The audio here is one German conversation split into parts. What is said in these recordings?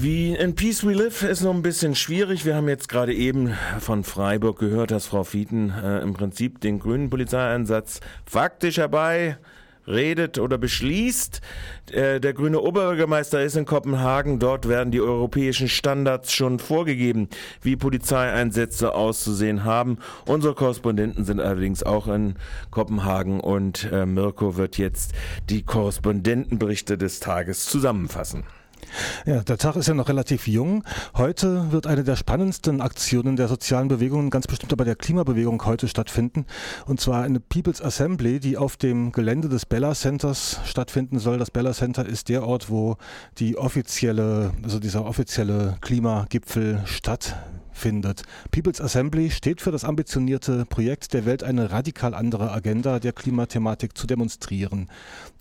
Wie in Peace We Live ist noch ein bisschen schwierig. Wir haben jetzt gerade eben von Freiburg gehört, dass Frau Fieten äh, im Prinzip den grünen Polizeieinsatz faktisch herbei redet oder beschließt. Äh, der grüne Oberbürgermeister ist in Kopenhagen. Dort werden die europäischen Standards schon vorgegeben, wie Polizeieinsätze auszusehen haben. Unsere Korrespondenten sind allerdings auch in Kopenhagen und äh, Mirko wird jetzt die Korrespondentenberichte des Tages zusammenfassen. Ja, der Tag ist ja noch relativ jung. Heute wird eine der spannendsten Aktionen der sozialen Bewegungen, ganz bestimmt aber der Klimabewegung heute stattfinden. Und zwar eine People's Assembly, die auf dem Gelände des Bella Centers stattfinden soll. Das Bella Center ist der Ort, wo die offizielle, also dieser offizielle Klimagipfel statt findet. People's Assembly steht für das ambitionierte Projekt der Welt eine radikal andere Agenda der Klimathematik zu demonstrieren.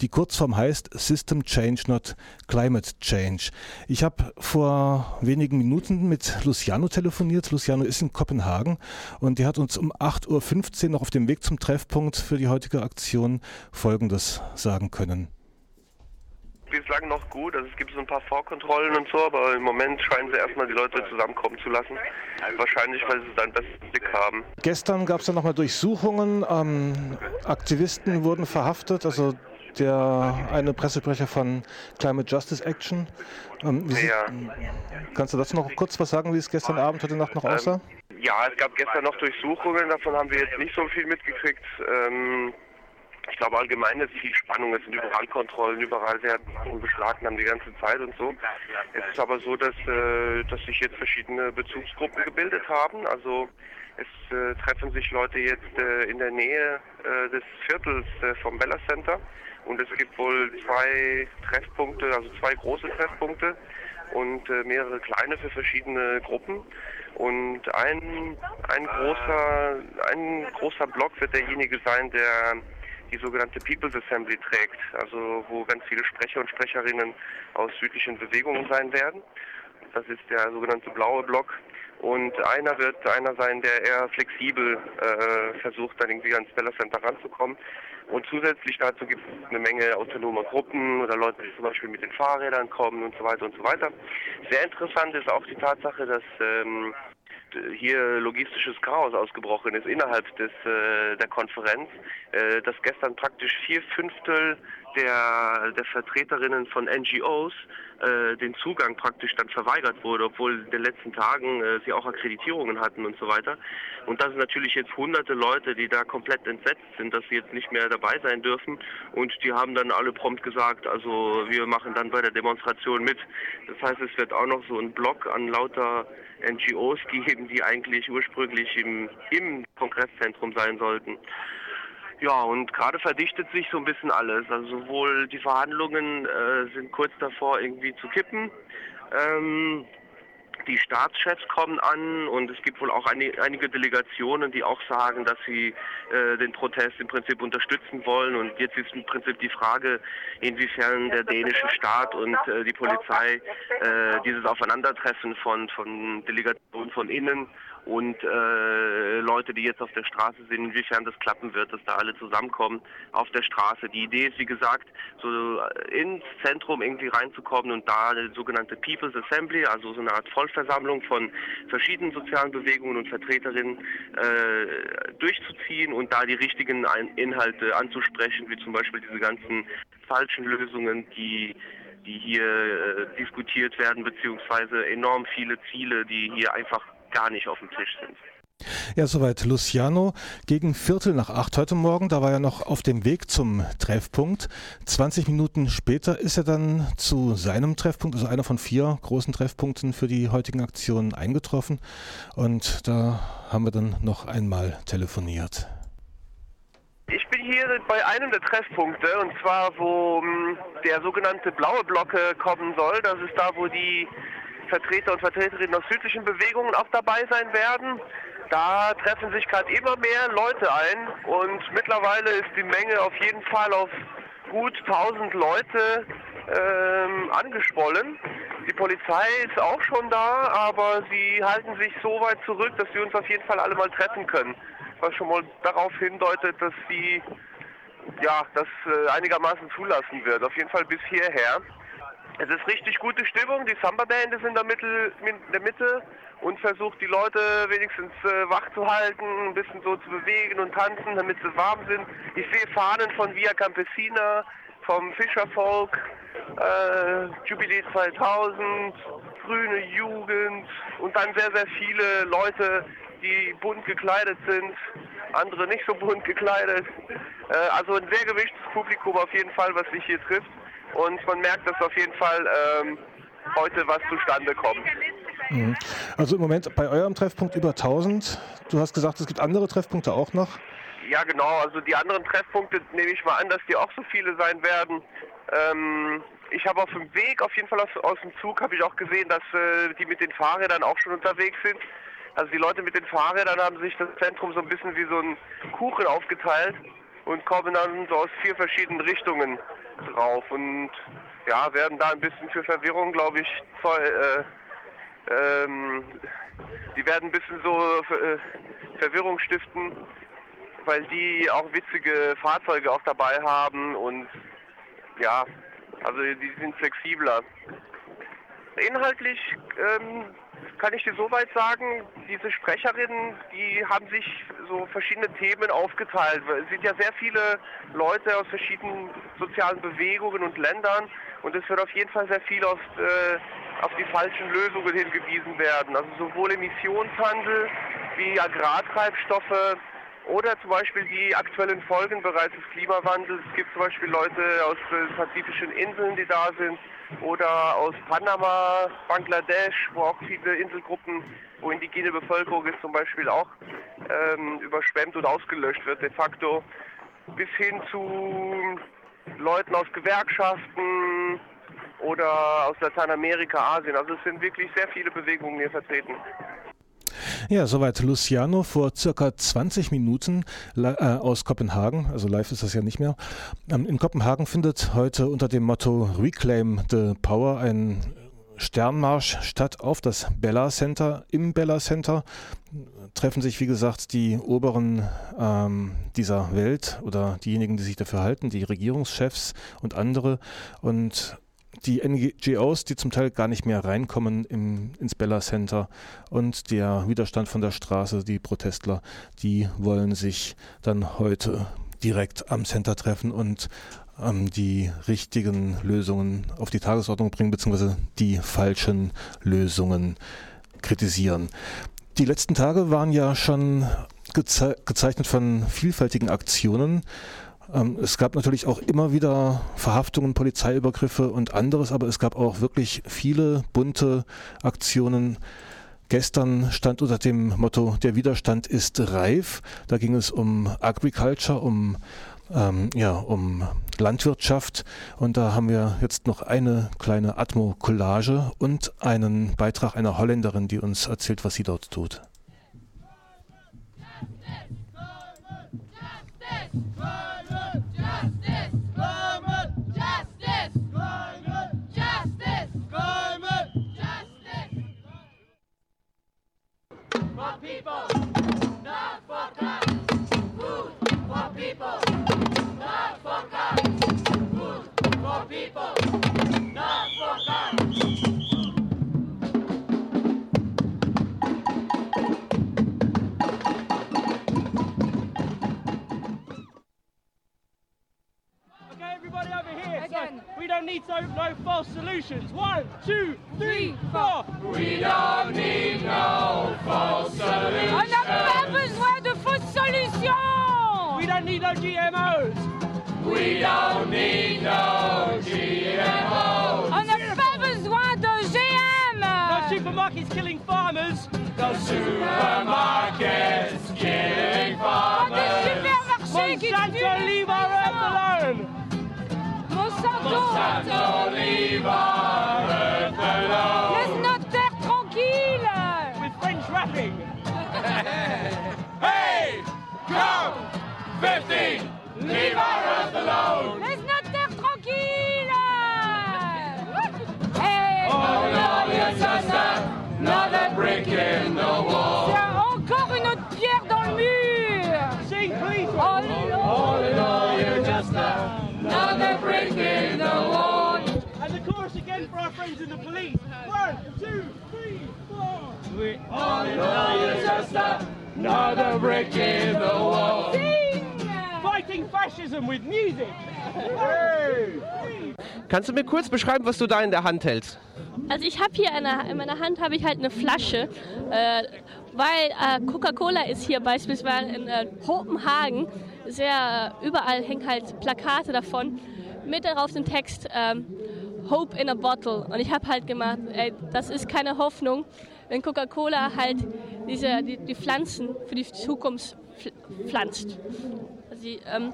Die Kurzform heißt System Change, not Climate Change. Ich habe vor wenigen Minuten mit Luciano telefoniert. Luciano ist in Kopenhagen und der hat uns um 8.15 Uhr noch auf dem Weg zum Treffpunkt für die heutige Aktion Folgendes sagen können bislang noch gut. Also es gibt so ein paar Vorkontrollen und so, aber im Moment scheinen sie erstmal die Leute zusammenkommen zu lassen. Wahrscheinlich, weil sie seinen besten Blick haben. Gestern gab es ja nochmal Durchsuchungen. Ähm, Aktivisten wurden verhaftet, also der eine Pressesprecher von Climate Justice Action. Ähm, ja. Kannst du dazu noch kurz was sagen, wie es gestern Abend, heute Nacht noch ähm, aussah? ja, es gab gestern noch Durchsuchungen, davon haben wir jetzt nicht so viel mitgekriegt. Ähm, ich glaube allgemein ist viel Spannung, es sind überall Kontrollen, überall werden Sachen beschlagnahmen die ganze Zeit und so. Es ist aber so, dass, äh, dass sich jetzt verschiedene Bezugsgruppen gebildet haben. Also es äh, treffen sich Leute jetzt äh, in der Nähe äh, des Viertels äh, vom Bella Center und es gibt wohl zwei Treffpunkte, also zwei große Treffpunkte und äh, mehrere kleine für verschiedene Gruppen. Und ein, ein großer, ein großer Block wird derjenige sein, der die sogenannte People's Assembly trägt, also wo ganz viele Sprecher und Sprecherinnen aus südlichen Bewegungen sein werden. Das ist der sogenannte blaue Block. Und einer wird einer sein, der eher flexibel äh, versucht, dann irgendwie ans Bella Center ranzukommen. Und zusätzlich dazu gibt es eine Menge autonomer Gruppen oder Leute, die zum Beispiel mit den Fahrrädern kommen und so weiter und so weiter. Sehr interessant ist auch die Tatsache, dass ähm, hier logistisches Chaos ausgebrochen ist innerhalb des, äh, der Konferenz, äh, dass gestern praktisch vier Fünftel der, der Vertreterinnen von NGOs äh, den Zugang praktisch dann verweigert wurde, obwohl in den letzten Tagen äh, sie auch Akkreditierungen hatten und so weiter. Und das sind natürlich jetzt hunderte Leute, die da komplett entsetzt sind, dass sie jetzt nicht mehr dabei sein dürfen. Und die haben dann alle prompt gesagt, also wir machen dann bei der Demonstration mit. Das heißt, es wird auch noch so ein Block an lauter NGOs geben, die eigentlich ursprünglich im, im Kongresszentrum sein sollten. Ja, und gerade verdichtet sich so ein bisschen alles. Also sowohl die Verhandlungen äh, sind kurz davor irgendwie zu kippen. Ähm, die Staatschefs kommen an und es gibt wohl auch eine, einige Delegationen, die auch sagen, dass sie äh, den Protest im Prinzip unterstützen wollen. Und jetzt ist im Prinzip die Frage, inwiefern der dänische Staat und äh, die Polizei äh, dieses Aufeinandertreffen von, von Delegationen von innen und äh, Leute, die jetzt auf der Straße sind, inwiefern das klappen wird, dass da alle zusammenkommen auf der Straße. Die Idee ist, wie gesagt, so äh, ins Zentrum irgendwie reinzukommen und da eine sogenannte People's Assembly, also so eine Art Vollversammlung von verschiedenen sozialen Bewegungen und Vertreterinnen äh, durchzuziehen und da die richtigen Inhalte anzusprechen, wie zum Beispiel diese ganzen falschen Lösungen, die die hier äh, diskutiert werden, beziehungsweise enorm viele Ziele, die hier einfach gar nicht auf dem Tisch sind. Ja, soweit Luciano. Gegen Viertel nach acht heute Morgen, da war er noch auf dem Weg zum Treffpunkt. 20 Minuten später ist er dann zu seinem Treffpunkt, also einer von vier großen Treffpunkten für die heutigen Aktionen eingetroffen. Und da haben wir dann noch einmal telefoniert. Ich bin hier bei einem der Treffpunkte und zwar, wo hm, der sogenannte blaue Block kommen soll. Das ist da, wo die Vertreter und Vertreterinnen aus südlichen Bewegungen auch dabei sein werden. Da treffen sich gerade immer mehr Leute ein und mittlerweile ist die Menge auf jeden Fall auf gut 1000 Leute ähm, angeschwollen. Die Polizei ist auch schon da, aber sie halten sich so weit zurück, dass wir uns auf jeden Fall alle mal treffen können. Was schon mal darauf hindeutet, dass sie ja das äh, einigermaßen zulassen wird. Auf jeden Fall bis hierher. Es ist richtig gute Stimmung. Die Samba-Band ist in der, Mitte, in der Mitte und versucht die Leute wenigstens äh, wach zu halten, ein bisschen so zu bewegen und tanzen, damit sie warm sind. Ich sehe Fahnen von Via Campesina, vom Fischervolk, äh, Jubilee 2000, grüne Jugend und dann sehr, sehr viele Leute, die bunt gekleidet sind, andere nicht so bunt gekleidet. Äh, also ein sehr gewichtes Publikum auf jeden Fall, was sich hier trifft. Und man merkt, dass auf jeden Fall ähm, heute was zustande kommt. Mhm. Also im Moment bei eurem Treffpunkt über 1000. Du hast gesagt, es gibt andere Treffpunkte auch noch. Ja, genau. Also die anderen Treffpunkte nehme ich mal an, dass die auch so viele sein werden. Ähm, ich habe auf dem Weg, auf jeden Fall aus, aus dem Zug, habe ich auch gesehen, dass äh, die mit den Fahrrädern auch schon unterwegs sind. Also die Leute mit den Fahrrädern haben sich das Zentrum so ein bisschen wie so ein Kuchen aufgeteilt und kommen dann so aus vier verschiedenen Richtungen drauf und ja, werden da ein bisschen für Verwirrung, glaube ich, voll, äh, ähm, die werden ein bisschen so äh, Verwirrung stiften, weil die auch witzige Fahrzeuge auch dabei haben und ja, also die sind flexibler. Inhaltlich ähm, kann ich dir soweit sagen, diese Sprecherinnen, die haben sich so verschiedene Themen aufgeteilt. Es sind ja sehr viele Leute aus verschiedenen sozialen Bewegungen und Ländern und es wird auf jeden Fall sehr viel auf, äh, auf die falschen Lösungen hingewiesen werden. Also sowohl Emissionshandel wie Agrartreibstoffe oder zum Beispiel die aktuellen Folgen bereits des Klimawandels. Es gibt zum Beispiel Leute aus den pazifischen Inseln, die da sind oder aus Panama, Bangladesch, wo auch viele Inselgruppen, wo indigene Bevölkerung ist zum Beispiel auch ähm, überschwemmt und ausgelöscht wird de facto, bis hin zu Leuten aus Gewerkschaften oder aus Lateinamerika, Asien. Also es sind wirklich sehr viele Bewegungen hier vertreten. Ja, soweit Luciano vor circa 20 Minuten äh, aus Kopenhagen. Also live ist das ja nicht mehr. Ähm, in Kopenhagen findet heute unter dem Motto Reclaim the Power ein Sternmarsch statt auf das Bella Center. Im Bella Center treffen sich, wie gesagt, die Oberen ähm, dieser Welt oder diejenigen, die sich dafür halten, die Regierungschefs und andere. Und die NGOs, die zum Teil gar nicht mehr reinkommen im, ins Bella Center und der Widerstand von der Straße, die Protestler, die wollen sich dann heute direkt am Center treffen und ähm, die richtigen Lösungen auf die Tagesordnung bringen, beziehungsweise die falschen Lösungen kritisieren. Die letzten Tage waren ja schon geze gezeichnet von vielfältigen Aktionen. Ähm, es gab natürlich auch immer wieder Verhaftungen, Polizeiübergriffe und anderes, aber es gab auch wirklich viele bunte Aktionen. Gestern stand unter dem Motto Der Widerstand ist reif. Da ging es um Agriculture, um ähm, ja, um Landwirtschaft. Und da haben wir jetzt noch eine kleine Atmo-Collage und einen Beitrag einer Holländerin, die uns erzählt, was sie dort tut. We don't need so, no false solutions. One, two, three, four. We don't need no false solutions. On n'a pas besoin de fausses solutions. We don't need no GMOs. We don't need no GMOs. On n'a pas besoin de GM. No supermarkets killing farmers. No supermarkets killing Pas de farmers. supermarchés qui Monsanto, tuent Monsanto. Leave our earth alone. Laisse notre terre tranquille. With French rapping. Hey, come, 15, leave our earth alone. friends in the police. One, two, three, four. We're all in all, you're just brick in the wall. Fighting fascism with music. Kannst du mir kurz beschreiben, was du da in der Hand hältst? Also ich habe hier eine, in meiner Hand habe ich halt eine Flasche, äh, weil äh, Coca-Cola ist hier beispielsweise in äh, sehr äh, überall hängen halt Plakate davon mit darauf den Text ähm, Hope in a Bottle. Und ich habe halt gemacht, ey, das ist keine Hoffnung, wenn Coca-Cola halt diese die, die, Pflanzen für die Zukunft pflanzt. Also, ähm,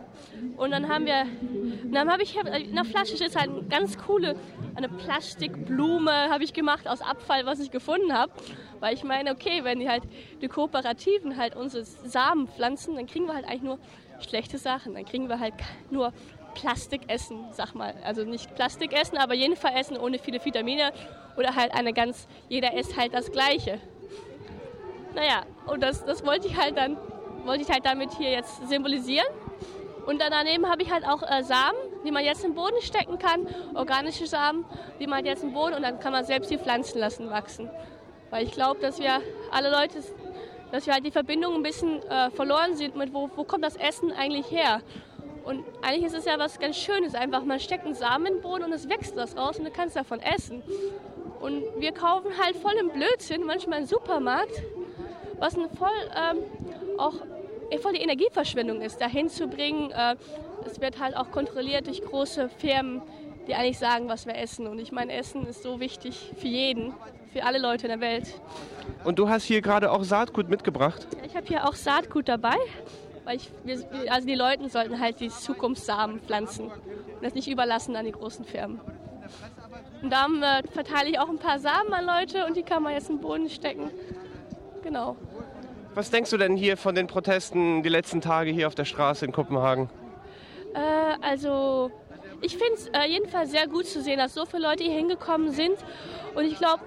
und dann haben wir, dann habe ich in der Flasche ist halt eine ganz coole eine Plastikblume habe ich gemacht aus Abfall, was ich gefunden habe, weil ich meine, okay, wenn die halt die Kooperativen halt unsere Samen pflanzen, dann kriegen wir halt eigentlich nur schlechte Sachen, dann kriegen wir halt nur Plastikessen, sag mal. Also nicht Plastikessen, aber jedenfalls Essen ohne viele Vitamine oder halt eine ganz, jeder isst halt das Gleiche. Naja, und das, das wollte ich halt dann, wollte ich halt damit hier jetzt symbolisieren. Und dann daneben habe ich halt auch äh, Samen, die man jetzt im Boden stecken kann, organische Samen, die man jetzt im Boden und dann kann man selbst die Pflanzen lassen wachsen. Weil ich glaube, dass wir alle Leute, dass wir halt die Verbindung ein bisschen äh, verloren sind mit, wo, wo kommt das Essen eigentlich her? Und eigentlich ist es ja was ganz Schönes, einfach man steckt einen Samen in den Boden und es wächst was raus und du kannst davon essen. Und wir kaufen halt voll im Blödsinn, manchmal im Supermarkt, was ein voll ähm, auch voll die Energieverschwendung ist, dahin zu bringen. Äh, es wird halt auch kontrolliert durch große Firmen, die eigentlich sagen, was wir essen. Und ich meine, Essen ist so wichtig für jeden, für alle Leute in der Welt. Und du hast hier gerade auch Saatgut mitgebracht? Ich habe hier auch Saatgut dabei. Weil ich, also die Leute sollten halt die Zukunftssamen pflanzen und das nicht überlassen an die großen Firmen. Und darum äh, verteile ich auch ein paar Samen an Leute und die kann man jetzt im Boden stecken. Genau. Was denkst du denn hier von den Protesten die letzten Tage hier auf der Straße in Kopenhagen? Äh, also ich finde es äh, jedenfalls sehr gut zu sehen, dass so viele Leute hier hingekommen sind. Und ich glaube,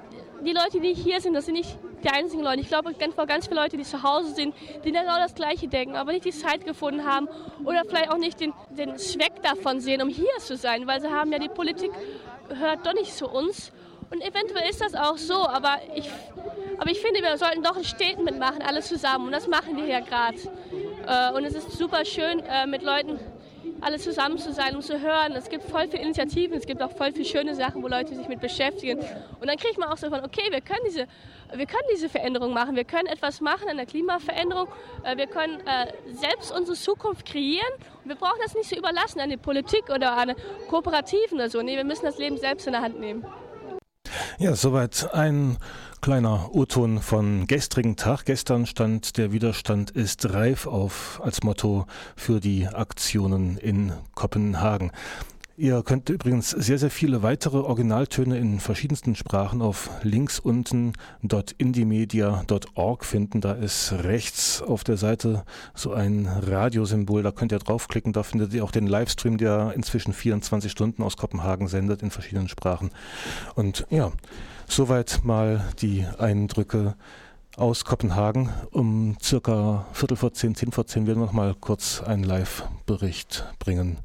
die Leute, die hier sind, das sind nicht die einzigen Leute. Ich glaube, ganz, ganz viele Leute, die zu Hause sind, die genau das Gleiche denken, aber nicht die Zeit gefunden haben oder vielleicht auch nicht den, den Zweck davon sehen, um hier zu sein, weil sie haben ja, die Politik hört doch nicht zu uns. Und eventuell ist das auch so, aber ich, aber ich finde, wir sollten doch in Städten mitmachen, alle zusammen. Und das machen wir hier gerade. Äh, und es ist super schön, äh, mit Leuten alle zusammen zu sein, um zu hören. Es gibt voll viele Initiativen, es gibt auch voll viele schöne Sachen, wo Leute sich mit beschäftigen. Und dann kriegt man auch so von, okay, wir können diese, wir können diese Veränderung machen, wir können etwas machen an der Klimaveränderung, äh, wir können äh, selbst unsere Zukunft kreieren. Wir brauchen das nicht so überlassen an die Politik oder an Kooperativen oder so. Nee, wir müssen das Leben selbst in der Hand nehmen. Ja, soweit ein kleiner O-Ton von gestrigen Tag. Gestern stand der Widerstand ist reif auf als Motto für die Aktionen in Kopenhagen. Ihr könnt übrigens sehr, sehr viele weitere Originaltöne in verschiedensten Sprachen auf links unten .indiemedia.org finden. Da ist rechts auf der Seite so ein Radiosymbol. Da könnt ihr draufklicken. Da findet ihr auch den Livestream, der inzwischen 24 Stunden aus Kopenhagen sendet in verschiedenen Sprachen. Und ja, soweit mal die Eindrücke aus Kopenhagen. Um circa Viertel vor zehn, zehn vor zehn werden wir noch mal kurz einen Live-Bericht bringen